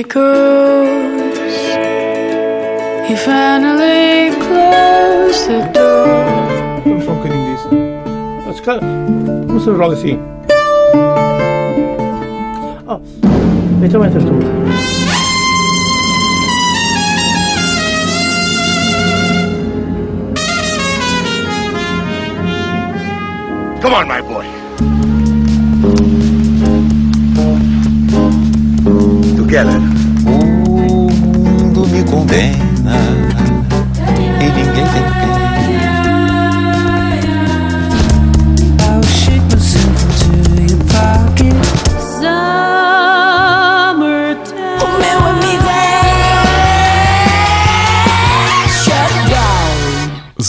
echoes. He finally closed the door. Vamos só um bocadinho disso. Mas, cara, começamos logo assim. Oh, então entras tu. Come on, my boy. Together. Condena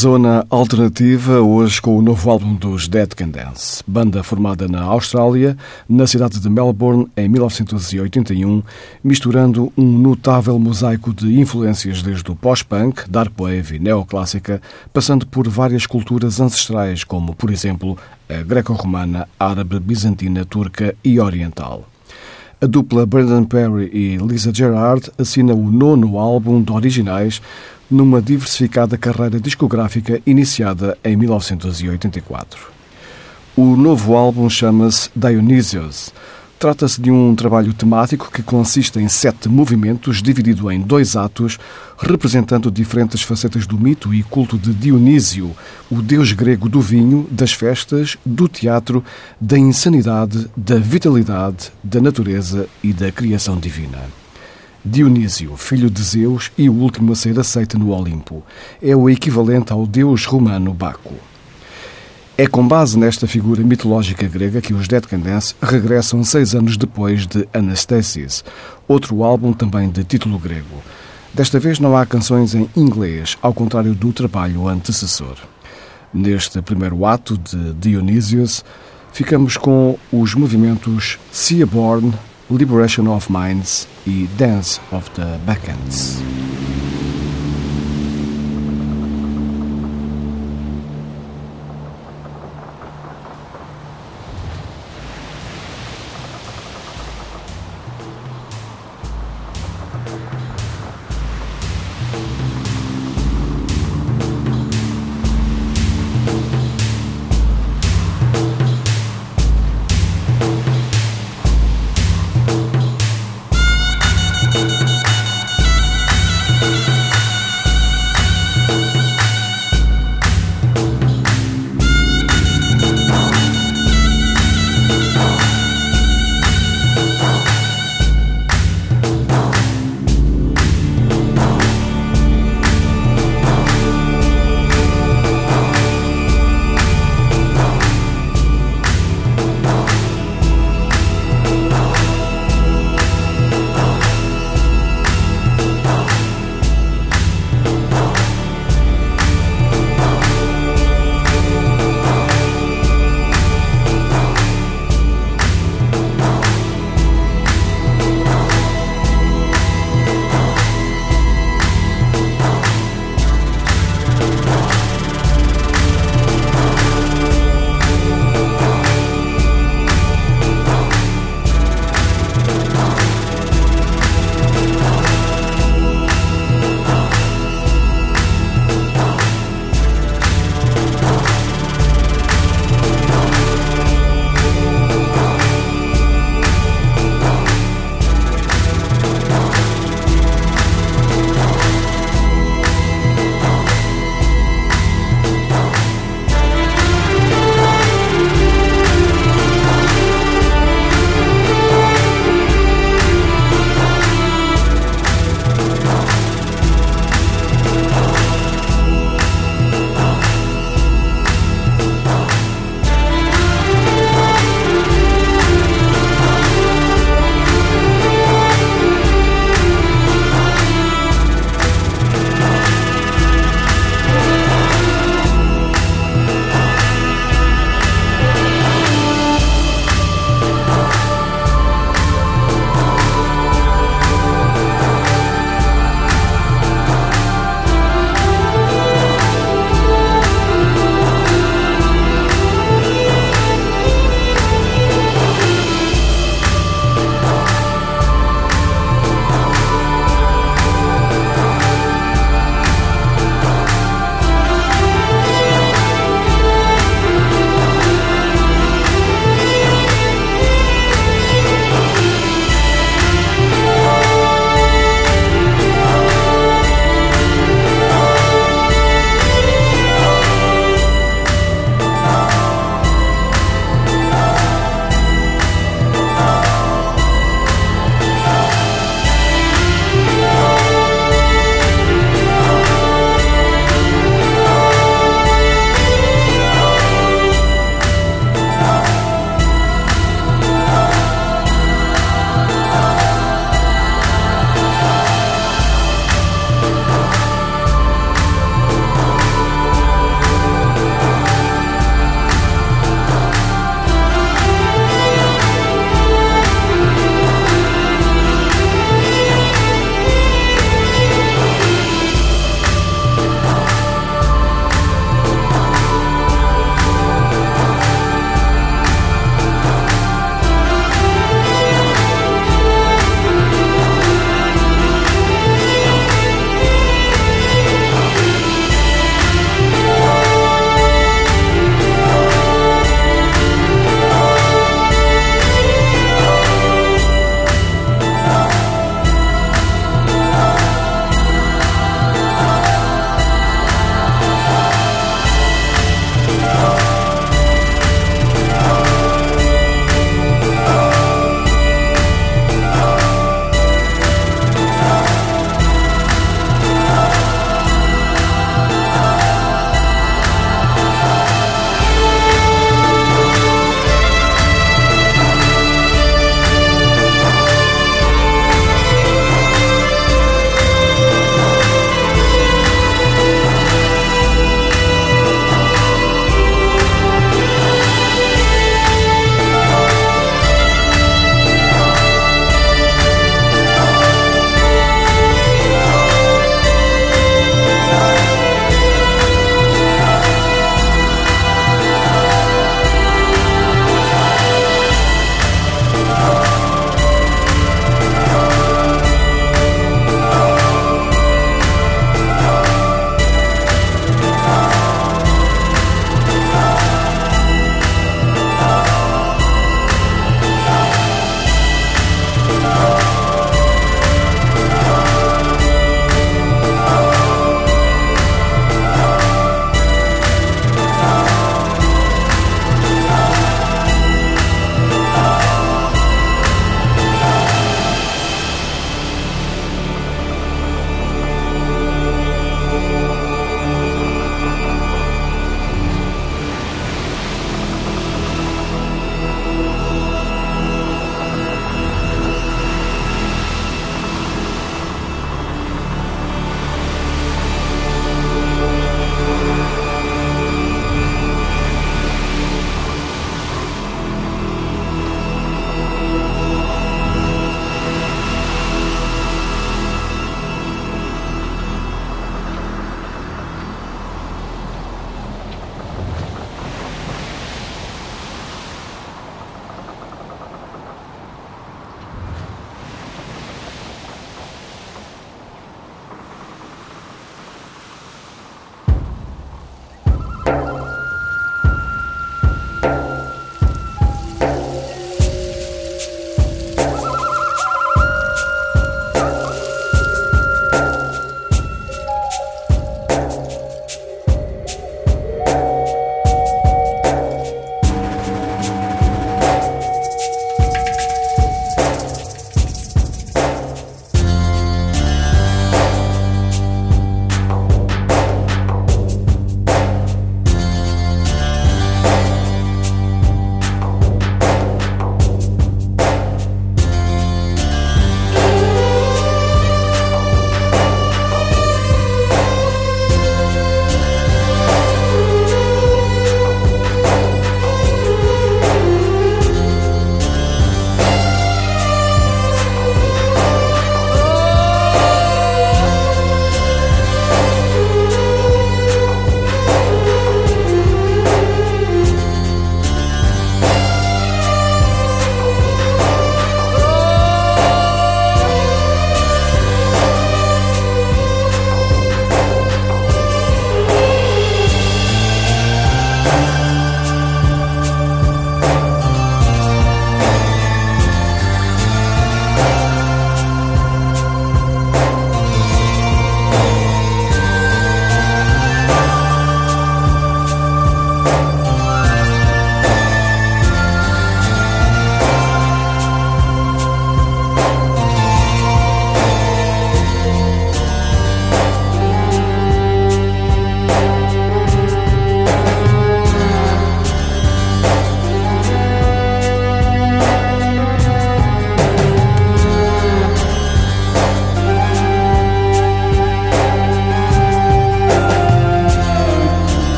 Zona alternativa, hoje com o novo álbum dos Dead Can Dance, banda formada na Austrália, na cidade de Melbourne, em 1981, misturando um notável mosaico de influências desde o pós-punk, dark wave e neoclássica, passando por várias culturas ancestrais, como, por exemplo, a greco-romana, árabe, bizantina, turca e oriental. A dupla Brandon Perry e Lisa Gerard assina o nono álbum de originais numa diversificada carreira discográfica iniciada em 1984. O novo álbum chama-se Dionysios. Trata-se de um trabalho temático que consiste em sete movimentos, dividido em dois atos, representando diferentes facetas do mito e culto de Dionísio, o deus grego do vinho, das festas, do teatro, da insanidade, da vitalidade, da natureza e da criação divina. Dionísio, filho de Zeus e o último a ser aceito no Olimpo, é o equivalente ao deus romano Baco. É com base nesta figura mitológica grega que os Dead Can Dance regressam seis anos depois de Anastasis, outro álbum também de título grego. Desta vez não há canções em inglês, ao contrário do trabalho antecessor. Neste primeiro ato de Dionysius, ficamos com os movimentos Seaborn, Liberation of Minds e Dance of the Backends.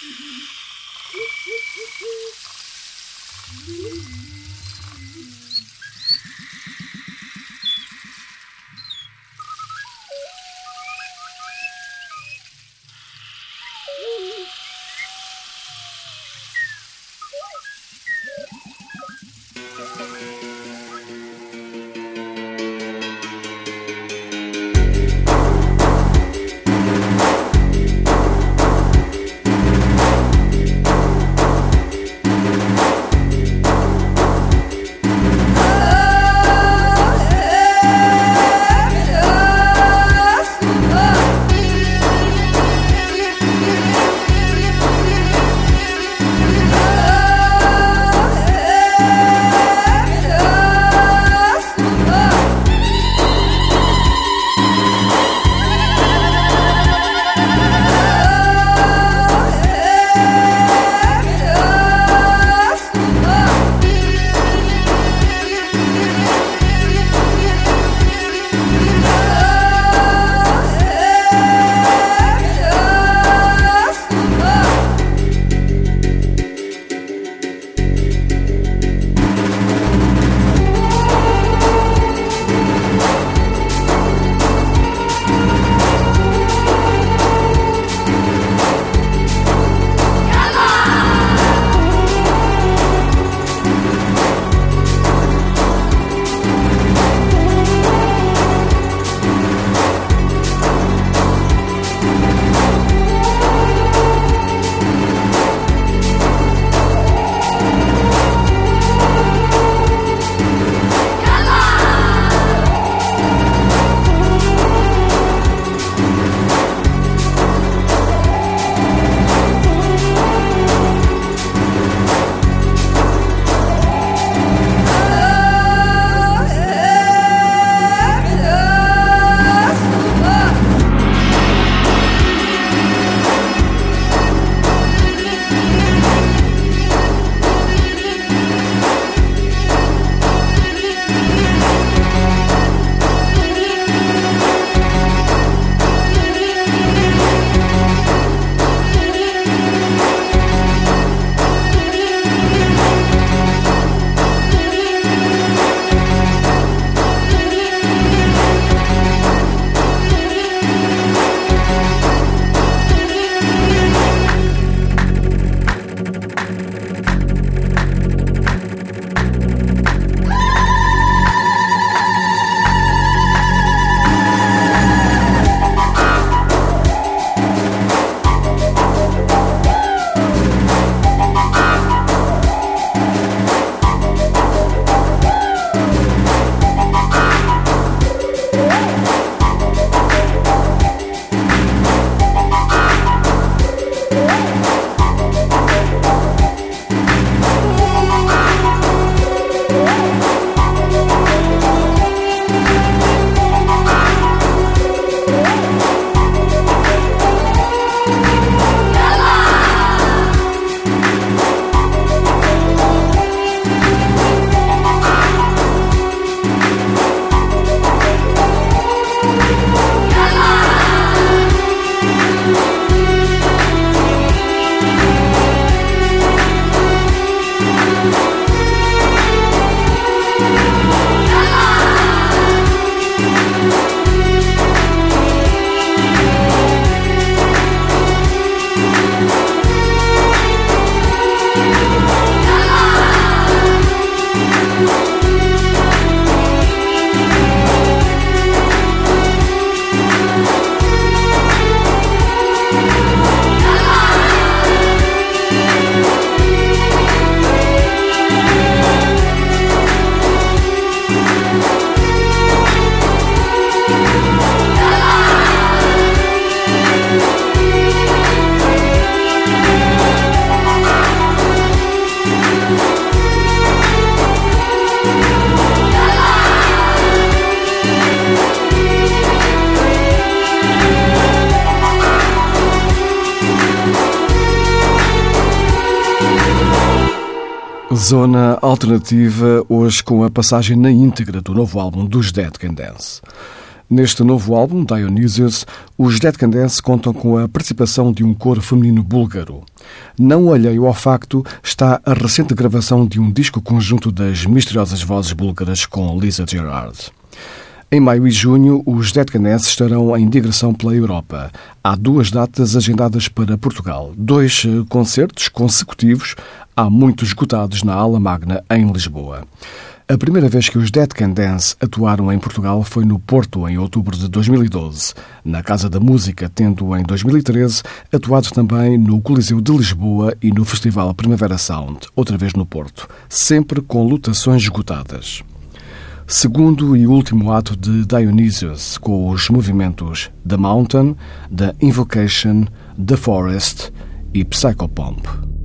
Uhum. Zona Alternativa, hoje com a passagem na íntegra do novo álbum dos Dead Can Dance. Neste novo álbum, Dionysius, os Dead Can Dance contam com a participação de um coro feminino búlgaro. Não alheio ao facto está a recente gravação de um disco conjunto das misteriosas vozes búlgaras com Lisa Gerard. Em maio e junho, os Dead Can Dance estarão em digressão pela Europa. Há duas datas agendadas para Portugal, dois eh, concertos consecutivos, há muitos esgotados na Ala Magna, em Lisboa. A primeira vez que os Dead Can Dance atuaram em Portugal foi no Porto, em outubro de 2012, na Casa da Música, tendo em 2013 atuado também no Coliseu de Lisboa e no Festival Primavera Sound, outra vez no Porto, sempre com lotações esgotadas. Segundo e último ato de Dionysius, com os movimentos The Mountain, The Invocation, The Forest e Psychopomp.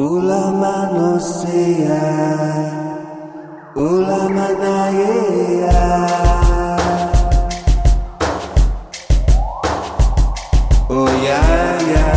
Ula manusia Ula manaya Oh yeah yeah.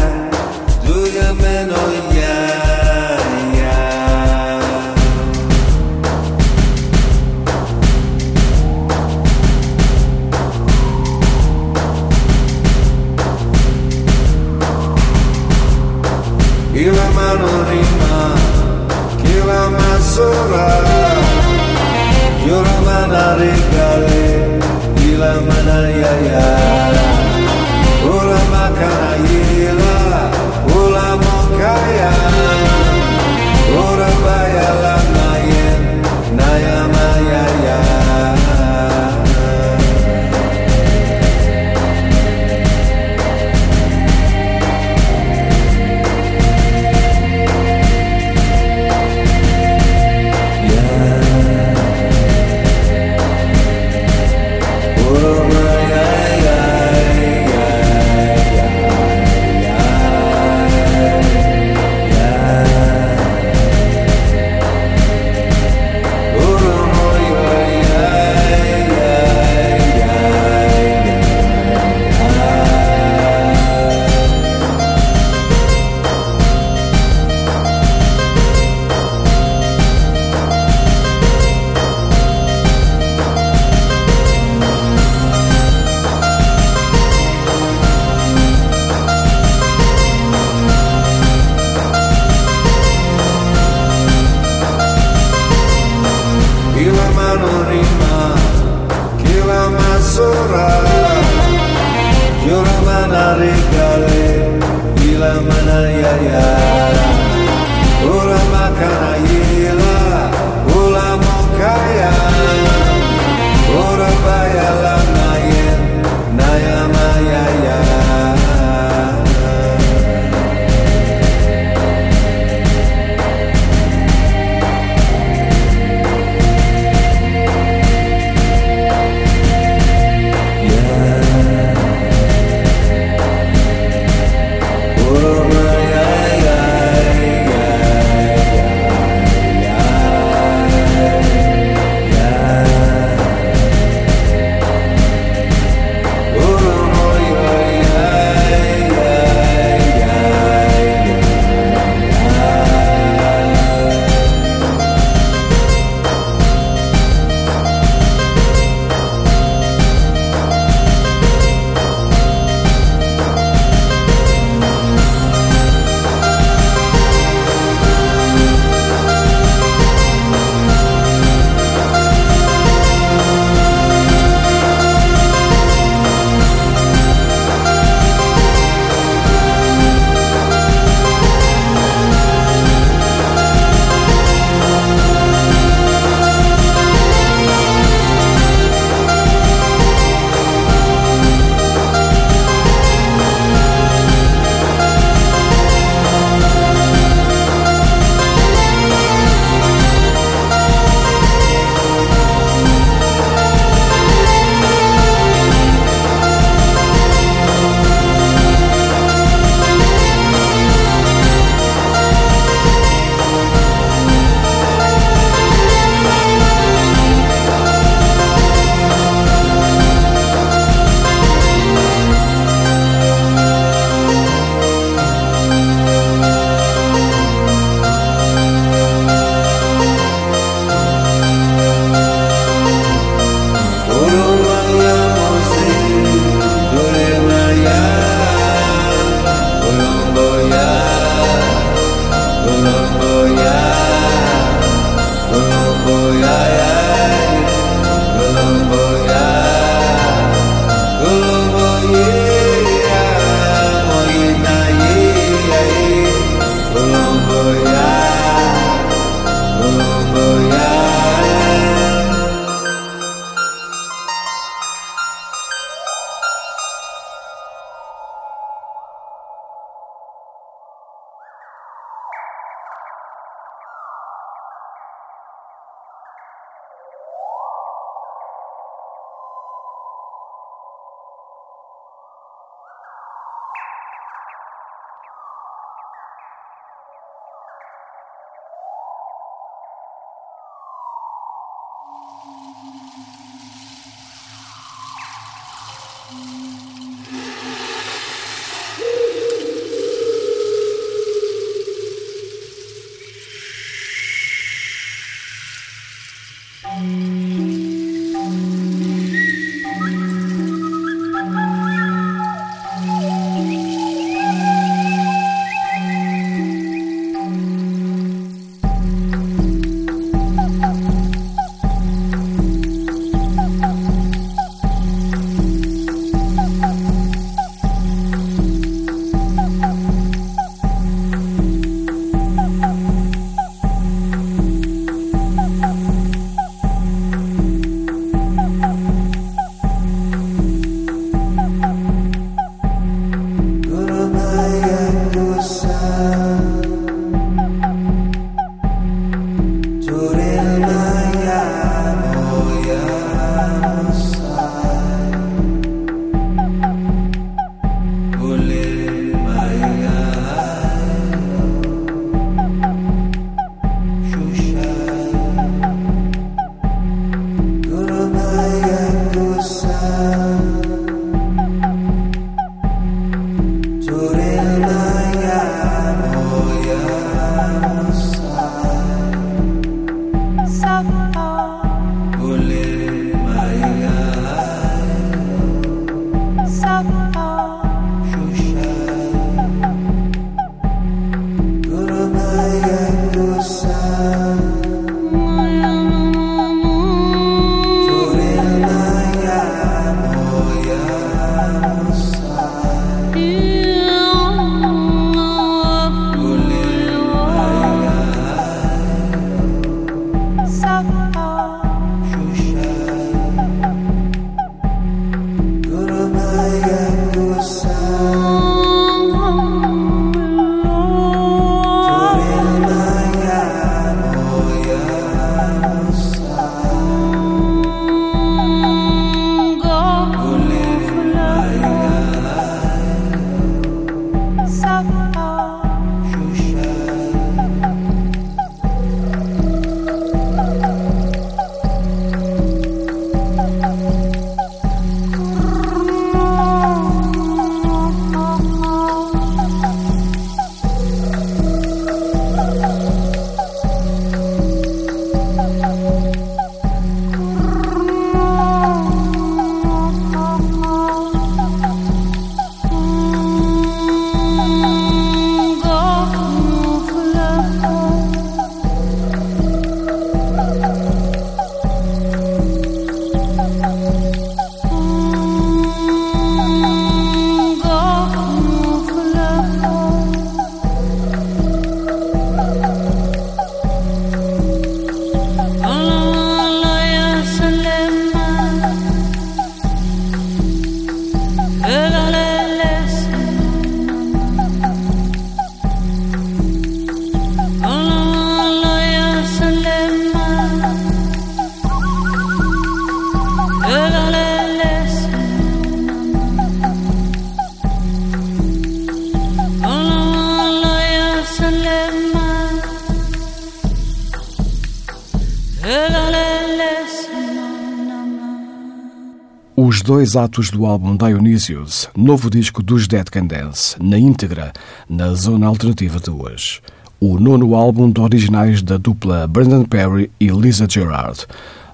Dois atos do álbum Dionysius, novo disco dos Dead Can Dance, na íntegra, na zona alternativa de hoje. O nono álbum de originais da dupla Brandon Perry e Lisa Gerard.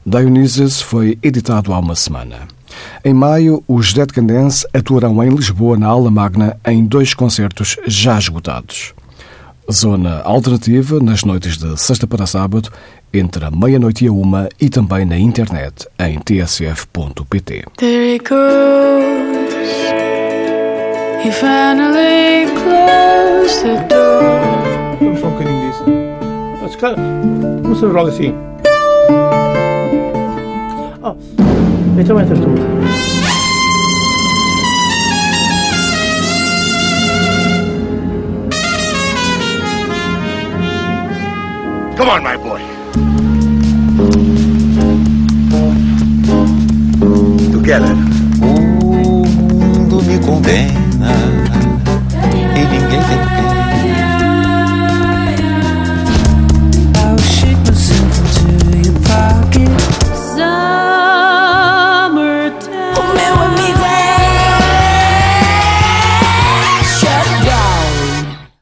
Dionysius foi editado há uma semana. Em maio, os Dead Can Dance atuarão em Lisboa, na Aula Magna, em dois concertos já esgotados. Zona alternativa nas noites de sexta para sábado, entre a meia-noite e a uma e também na internet em tsf.pt. There he goes. He finally closed the door. Vamos só um bocadinho disso. Mas, cara, começamos logo assim. Oh, então entras tu. Come on, my boy. Together. O mundo me condena